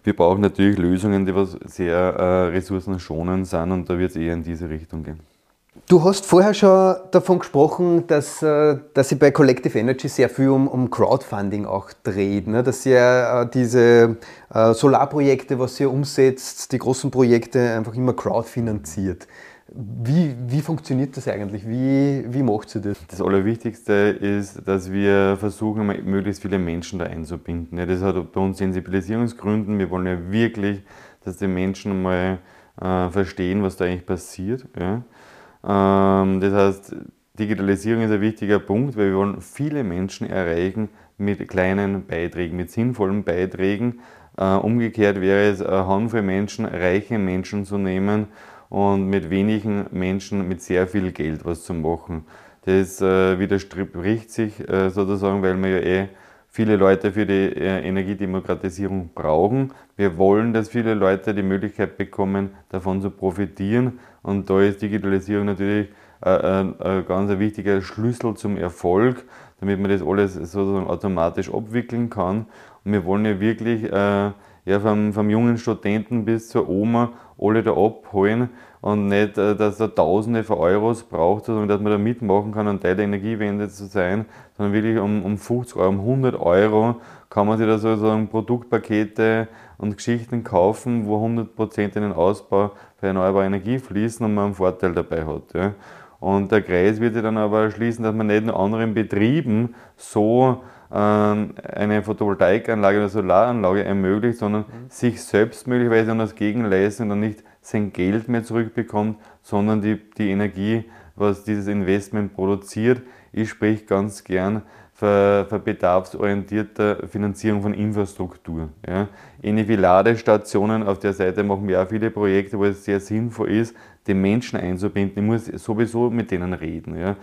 Wir brauchen natürlich Lösungen, die was sehr äh, ressourcenschonend sind und da wird es eher in diese Richtung gehen. Du hast vorher schon davon gesprochen, dass, äh, dass sie bei Collective Energy sehr viel um, um Crowdfunding auch dreht. Ne? Dass ihr äh, diese äh, Solarprojekte, was ihr umsetzt, die großen Projekte einfach immer crowdfinanziert. Wie, wie funktioniert das eigentlich? Wie, wie macht ihr das? Das Allerwichtigste ist, dass wir versuchen, möglichst viele Menschen da einzubinden. das hat bei uns Sensibilisierungsgründen. Wir wollen ja wirklich, dass die Menschen mal äh, verstehen, was da eigentlich passiert. Ja? Ähm, das heißt, Digitalisierung ist ein wichtiger Punkt, weil wir wollen viele Menschen erreichen mit kleinen Beiträgen, mit sinnvollen Beiträgen. Äh, umgekehrt wäre es eine Handvoll Menschen, reiche Menschen zu nehmen und mit wenigen Menschen mit sehr viel Geld was zu machen. Das äh, widerspricht sich äh, sozusagen, weil wir ja eh viele Leute für die Energiedemokratisierung brauchen. Wir wollen, dass viele Leute die Möglichkeit bekommen, davon zu profitieren. Und da ist Digitalisierung natürlich ein, ein ganz wichtiger Schlüssel zum Erfolg, damit man das alles sozusagen automatisch abwickeln kann. Und wir wollen ja wirklich äh, ja, vom, vom jungen Studenten bis zur Oma alle da abholen und nicht, äh, dass er Tausende von Euros braucht, sondern dass man da mitmachen kann, ein Teil der Energiewende zu sein, sondern wirklich um, um 50 Euro, um 100 Euro kann man sich da sozusagen Produktpakete und Geschichten kaufen, wo 100% in den Ausbau für erneuerbare Energie fließen und man einen Vorteil dabei hat. Ja. Und der Kreis wird sich dann aber schließen, dass man nicht nur anderen Betrieben so ähm, eine Photovoltaikanlage oder Solaranlage ermöglicht, sondern mhm. sich selbst möglicherweise an das Gegenleisten und nicht sein Geld mehr zurückbekommt, sondern die, die Energie, was dieses Investment produziert. Ich spreche ganz gern für, für bedarfsorientierte Finanzierung von Infrastruktur. Ja. Ähnlich wie Ladestationen, auf der Seite machen wir auch viele Projekte, wo es sehr sinnvoll ist, den Menschen einzubinden. Ich muss sowieso mit denen reden. Ja.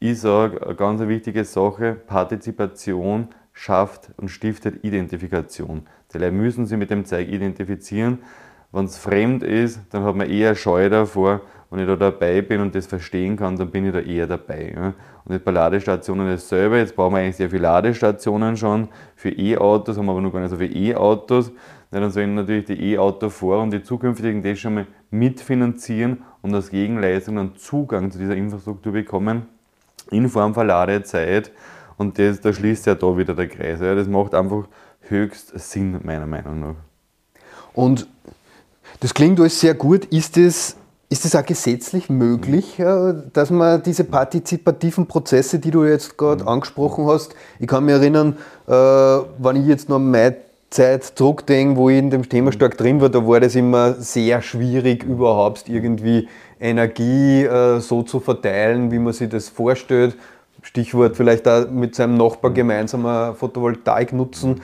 Ich sage, eine ganz wichtige Sache, Partizipation schafft und stiftet Identifikation. Die Leute müssen sich mit dem Zeug identifizieren. Wenn es fremd ist, dann hat man eher Scheu davor. Wenn ich da dabei bin und das verstehen kann, dann bin ich da eher dabei. Ja. Und jetzt bei Ladestationen dasselbe. Jetzt brauchen wir eigentlich sehr viele Ladestationen schon für E-Autos, haben wir aber noch gar nicht so viele E-Autos. dann sollen natürlich die E-Auto-Fahrer und die zukünftigen das schon mal mitfinanzieren und als Gegenleistung einen Zugang zu dieser Infrastruktur bekommen in Form von Ladezeit. Und das, da schließt ja da wieder der Kreis. Ja. Das macht einfach höchst Sinn, meiner Meinung nach. Und das klingt alles sehr gut. Ist es ist es auch gesetzlich möglich, dass man diese partizipativen Prozesse, die du jetzt gerade mhm. angesprochen hast, ich kann mich erinnern, äh, wenn ich jetzt noch meine Zeit zurückdenke, wo ich in dem Thema stark drin war, da war das immer sehr schwierig, überhaupt irgendwie Energie äh, so zu verteilen, wie man sich das vorstellt. Stichwort vielleicht auch mit seinem Nachbar mhm. gemeinsam Photovoltaik nutzen.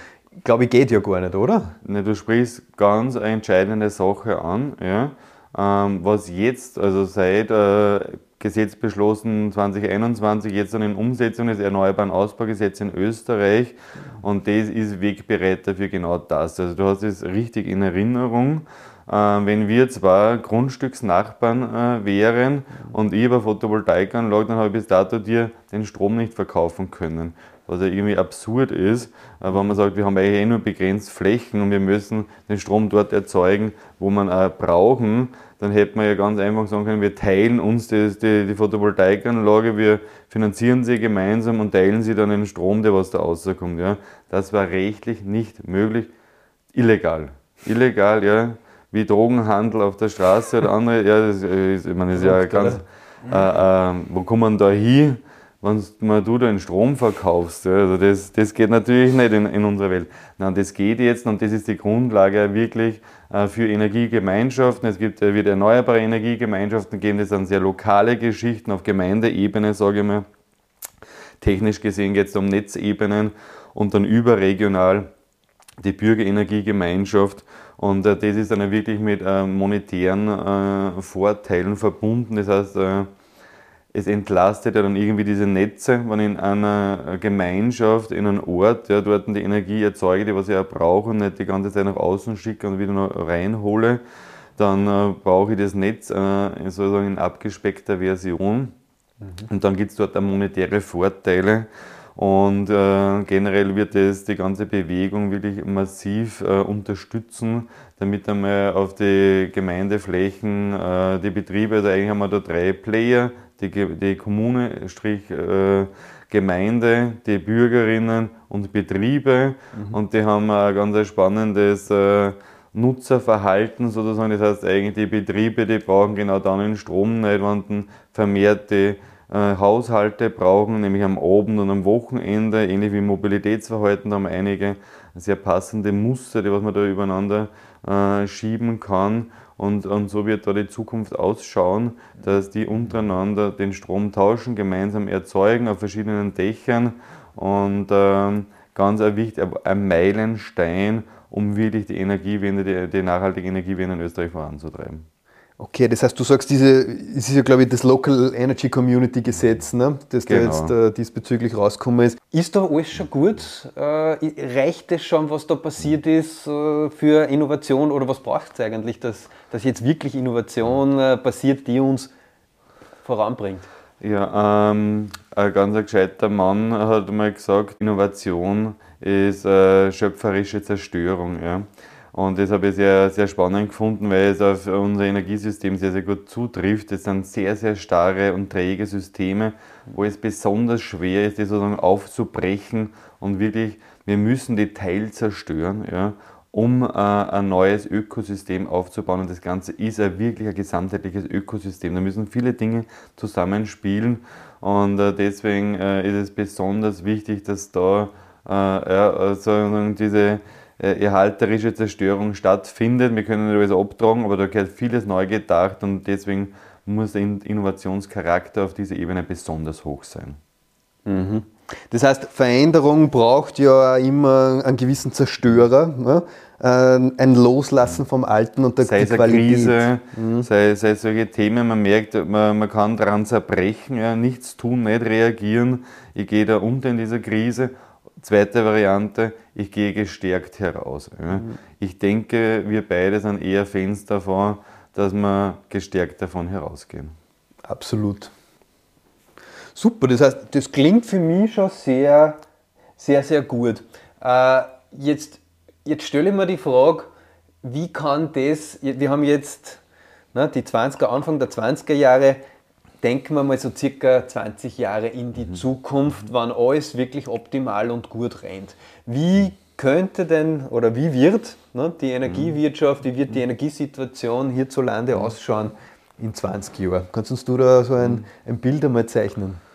Glaube ich, geht ja gar nicht, oder? Ne, du sprichst ganz eine entscheidende Sache an. Ja. Ähm, was jetzt, also seit äh, Gesetz beschlossen 2021, jetzt dann in Umsetzung des Erneuerbaren Ausbaugesetzes in Österreich und das ist Wegbereiter für genau das. Also du hast es richtig in Erinnerung. Äh, wenn wir zwei Grundstücksnachbarn äh, wären und ich über Photovoltaikanlage, dann habe ich bis dato dir den Strom nicht verkaufen können. Was ja irgendwie absurd ist, äh, wenn man sagt, wir haben eigentlich eh nur begrenzt Flächen und wir müssen den Strom dort erzeugen, wo man auch brauchen. Dann hätte man ja ganz einfach sagen können, wir teilen uns die, die, die Photovoltaikanlage, wir finanzieren sie gemeinsam und teilen sie dann den Strom, der was da rauskommt. Ja. Das war rechtlich nicht möglich. Illegal. Illegal, ja wie Drogenhandel auf der Straße oder andere. Ja, das ist, ich meine, das ist ja ganz. Äh, äh, wo kommt man da hin, wenn du den Strom verkaufst? Also das, das geht natürlich nicht in, in unserer Welt. Nein, das geht jetzt und das ist die Grundlage wirklich äh, für Energiegemeinschaften. Es gibt, äh, wird erneuerbare Energiegemeinschaften geben, das sind sehr lokale Geschichten auf Gemeindeebene, sage ich mal. Technisch gesehen geht es um Netzebenen und dann überregional die Bürgerenergiegemeinschaft. Und äh, das ist dann wirklich mit monetären Vorteilen verbunden. Das heißt, es entlastet ja dann irgendwie diese Netze, wenn ich in einer Gemeinschaft, in einem Ort, ja, dort die Energie erzeuge, die was ich auch brauche und nicht die ganze Zeit nach außen schicke und wieder noch reinhole dann äh, brauche ich das Netz äh, sozusagen in abgespeckter Version. Mhm. Und dann gibt es dort auch monetäre Vorteile. Und äh, generell wird es die ganze Bewegung wirklich massiv äh, unterstützen, damit einmal auf die Gemeindeflächen äh, die Betriebe, also eigentlich haben wir da drei Player, die, die Kommune, Strich, äh, Gemeinde, die Bürgerinnen und Betriebe. Mhm. Und die haben ein ganz spannendes äh, Nutzerverhalten sozusagen. Das heißt eigentlich die Betriebe, die brauchen genau dann den Strom nicht, wenn vermehrt die äh, Haushalte brauchen, nämlich am Abend und am Wochenende, ähnlich wie Mobilitätsverhalten, da haben einige sehr passende Muster, die was man da übereinander äh, schieben kann. Und, und so wird da die Zukunft ausschauen, dass die untereinander den Strom tauschen, gemeinsam erzeugen auf verschiedenen Dächern. Und ähm, ganz ein, wichtig, ein Meilenstein, um wirklich die Energiewende, die, die nachhaltige Energiewende in Österreich voranzutreiben. Okay, das heißt, du sagst, diese, es ist ja, glaube ich, das Local Energy Community Gesetz, ne, das genau. da jetzt äh, diesbezüglich rausgekommen ist. Ist da alles schon gut? Äh, reicht es schon, was da passiert ist äh, für Innovation oder was braucht es eigentlich, dass, dass jetzt wirklich Innovation äh, passiert, die uns voranbringt? Ja, ähm, ein ganz gescheiter Mann hat mal gesagt, Innovation ist äh, schöpferische Zerstörung. Ja. Und das habe ich sehr, sehr spannend gefunden, weil es auf unser Energiesystem sehr, sehr gut zutrifft. Das sind sehr, sehr starre und träge Systeme, wo es besonders schwer ist, die sozusagen aufzubrechen und wirklich, wir müssen die Teil zerstören, ja, um äh, ein neues Ökosystem aufzubauen. Und das Ganze ist ein wirklich ein gesamtheitliches Ökosystem. Da müssen viele Dinge zusammenspielen und äh, deswegen äh, ist es besonders wichtig, dass da äh, ja, also diese äh, erhalterische Zerstörung stattfindet. Wir können nicht alles abtragen, aber da gehört vieles neu gedacht und deswegen muss der Innovationscharakter auf dieser Ebene besonders hoch sein. Mhm. Das heißt, Veränderung braucht ja immer einen gewissen Zerstörer, ne? ein Loslassen vom Alten und der sei es Qualität. Eine Krise, mhm. sei, sei es solche Themen, man merkt, man, man kann daran zerbrechen, ja, nichts tun, nicht reagieren, ich gehe da unter in dieser Krise Zweite Variante, ich gehe gestärkt heraus. Mhm. Ich denke, wir beide sind eher Fans davon, dass wir gestärkt davon herausgehen. Absolut. Super, das heißt, das klingt für mich schon sehr, sehr, sehr gut. Äh, jetzt, jetzt stelle ich mir die Frage, wie kann das, wir haben jetzt ne, die 20er, Anfang der 20er Jahre, denken wir mal so circa 20 Jahre in die mhm. Zukunft, wann alles wirklich optimal und gut rennt. Wie könnte denn oder wie wird ne, die Energiewirtschaft, wie wird die Energiesituation hierzulande mhm. ausschauen in 20 Jahren? Kannst uns du da so ein, ein Bild einmal zeichnen?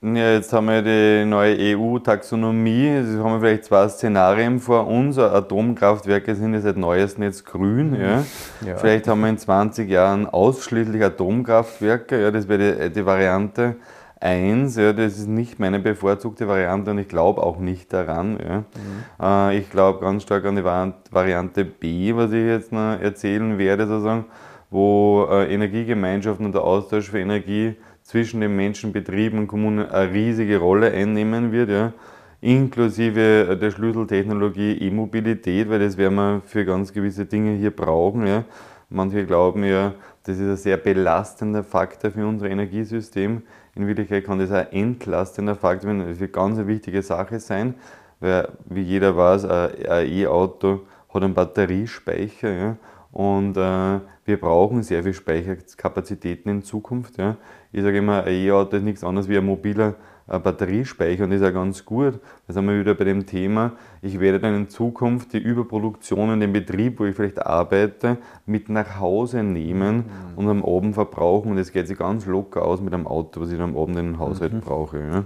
Ja, jetzt haben wir die neue EU-Taxonomie. Es haben vielleicht zwei Szenarien vor uns. Atomkraftwerke sind ja seit neuestem jetzt grün. Ja. ja. Vielleicht haben wir in 20 Jahren ausschließlich Atomkraftwerke. Ja, das wäre die, die Variante 1. Ja, das ist nicht meine bevorzugte Variante und ich glaube auch nicht daran. Ja. Mhm. Äh, ich glaube ganz stark an die Variante B, was ich jetzt noch erzählen werde, sozusagen, wo äh, Energiegemeinschaften und der Austausch für Energie zwischen den Menschen, Betrieben und Kommunen eine riesige Rolle einnehmen wird, ja, inklusive der Schlüsseltechnologie E-Mobilität, weil das werden wir für ganz gewisse Dinge hier brauchen. Ja. Manche glauben ja, das ist ein sehr belastender Faktor für unser Energiesystem. In Wirklichkeit kann das ein entlastender Faktor für eine ganz wichtige Sache sein, weil, wie jeder weiß, ein E-Auto hat einen Batteriespeicher. Ja. Und äh, wir brauchen sehr viel Speicherkapazitäten in Zukunft. Ja. Ich sage immer, ein E-Auto ist nichts anderes wie ein mobiler äh, Batteriespeicher und das ist ja ganz gut. Da sind wir wieder bei dem Thema, ich werde dann in Zukunft die Überproduktion in dem Betrieb, wo ich vielleicht arbeite, mit nach Hause nehmen mhm. und am Abend verbrauchen. Und das geht sich ganz locker aus mit einem Auto, was ich dann am Abend in den Haushalt mhm. brauche. Ja.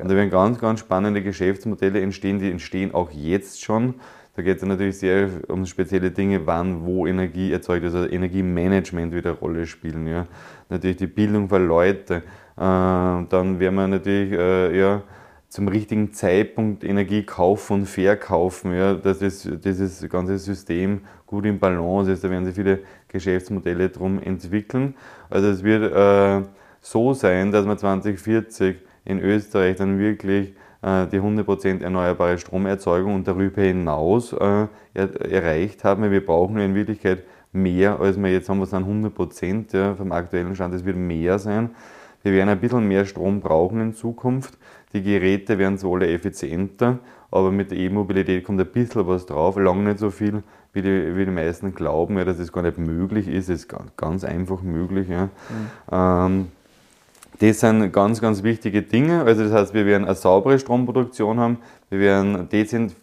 Und da werden ganz, ganz spannende Geschäftsmodelle entstehen, die entstehen auch jetzt schon. Da geht es natürlich sehr um spezielle Dinge, wann, wo Energie erzeugt wird, also Energiemanagement wieder eine Rolle spielen. Ja. Natürlich die Bildung von Leuten. Äh, dann werden wir natürlich äh, ja, zum richtigen Zeitpunkt Energie kaufen und verkaufen, ja, dass das, dieses ganze System gut im Balance ist. Da werden sich viele Geschäftsmodelle drum entwickeln. Also es wird äh, so sein, dass wir 2040 in Österreich dann wirklich die 100% erneuerbare Stromerzeugung und darüber hinaus äh, erreicht haben. Wir brauchen in Wirklichkeit mehr, als wir jetzt haben, wir sind 100 Prozent ja, vom aktuellen Stand, es wird mehr sein. Wir werden ein bisschen mehr Strom brauchen in Zukunft. Die Geräte werden so alle effizienter, aber mit der E-Mobilität kommt ein bisschen was drauf, lange nicht so viel, wie die, wie die meisten glauben, ja, dass das gar nicht möglich ist. Es ist ganz einfach möglich. Ja. Mhm. Ähm, das sind ganz, ganz wichtige Dinge. Also das heißt, wir werden eine saubere Stromproduktion haben, wir werden dezent,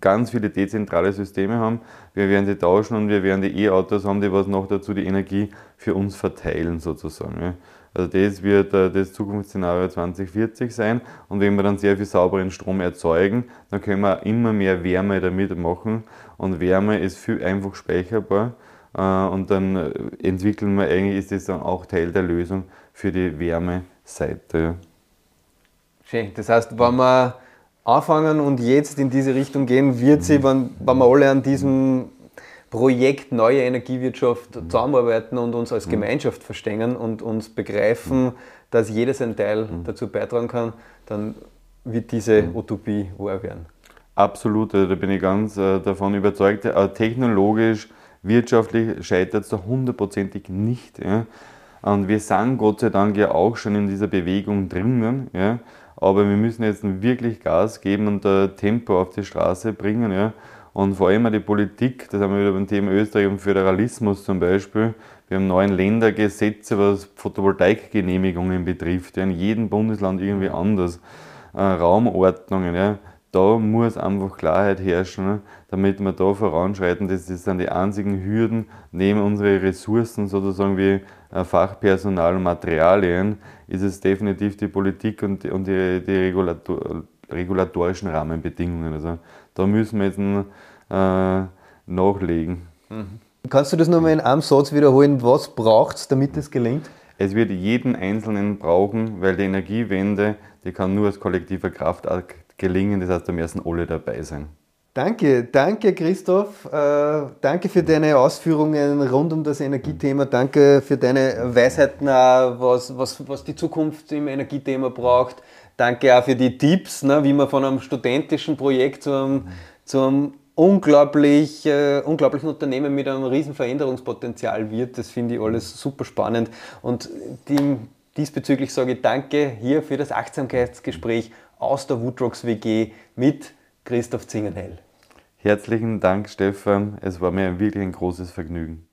ganz viele dezentrale Systeme haben, wir werden die tauschen und wir werden die E-Autos haben, die was noch dazu die Energie für uns verteilen sozusagen. Also das wird äh, das Zukunftsszenario 2040 sein. Und wenn wir dann sehr viel sauberen Strom erzeugen, dann können wir immer mehr Wärme damit machen. Und Wärme ist viel einfach speicherbar. Äh, und dann äh, entwickeln wir eigentlich, ist das dann auch Teil der Lösung für die Wärmeseite. Schön, das heißt, wenn wir anfangen und jetzt in diese Richtung gehen, wird sie, wenn, wenn wir alle an diesem Projekt Neue Energiewirtschaft zusammenarbeiten und uns als Gemeinschaft verstehen und uns begreifen, dass jeder seinen Teil dazu beitragen kann, dann wird diese Utopie wahr werden. Absolut, also da bin ich ganz äh, davon überzeugt. Äh, technologisch, wirtschaftlich scheitert es da hundertprozentig nicht. Ja. Und wir sind Gott sei Dank ja auch schon in dieser Bewegung drinnen. Ja. Aber wir müssen jetzt wirklich Gas geben und äh, Tempo auf die Straße bringen. Ja. Und vor allem die Politik, das haben wir wieder beim Thema Österreich und Föderalismus zum Beispiel. Wir haben neun Ländergesetze, was Photovoltaikgenehmigungen betrifft. Ja, in jedem Bundesland irgendwie anders. Äh, Raumordnungen. Ja. Da muss einfach Klarheit herrschen, ne, damit wir da voranschreiten. Das, sind die einzigen Hürden, neben unsere Ressourcen sozusagen wie äh, Fachpersonal und Materialien, ist es definitiv die Politik und die, und die, die Regulator, regulatorischen Rahmenbedingungen. Also da müssen wir jetzt äh, nachlegen. Mhm. Kannst du das nochmal in einem Satz wiederholen? Was braucht es, damit es gelingt? Es wird jeden Einzelnen brauchen, weil die Energiewende, die kann nur als kollektiver Kraftakt gelingen. Das heißt, da müssen alle dabei sein. Danke, danke Christoph. Äh, danke für deine Ausführungen rund um das Energiethema. Danke für deine Weisheiten, was, was, was die Zukunft im Energiethema braucht. Danke auch für die Tipps, ne, wie man von einem studentischen Projekt zu einem, zu einem unglaublich, äh, unglaublichen Unternehmen mit einem riesen Veränderungspotenzial wird. Das finde ich alles super spannend. Und die, diesbezüglich sage ich danke hier für das Achtsamkeitsgespräch aus der Woodrocks WG mit Christoph Zingenhell. Herzlichen Dank, Stefan. Es war mir wirklich ein großes Vergnügen.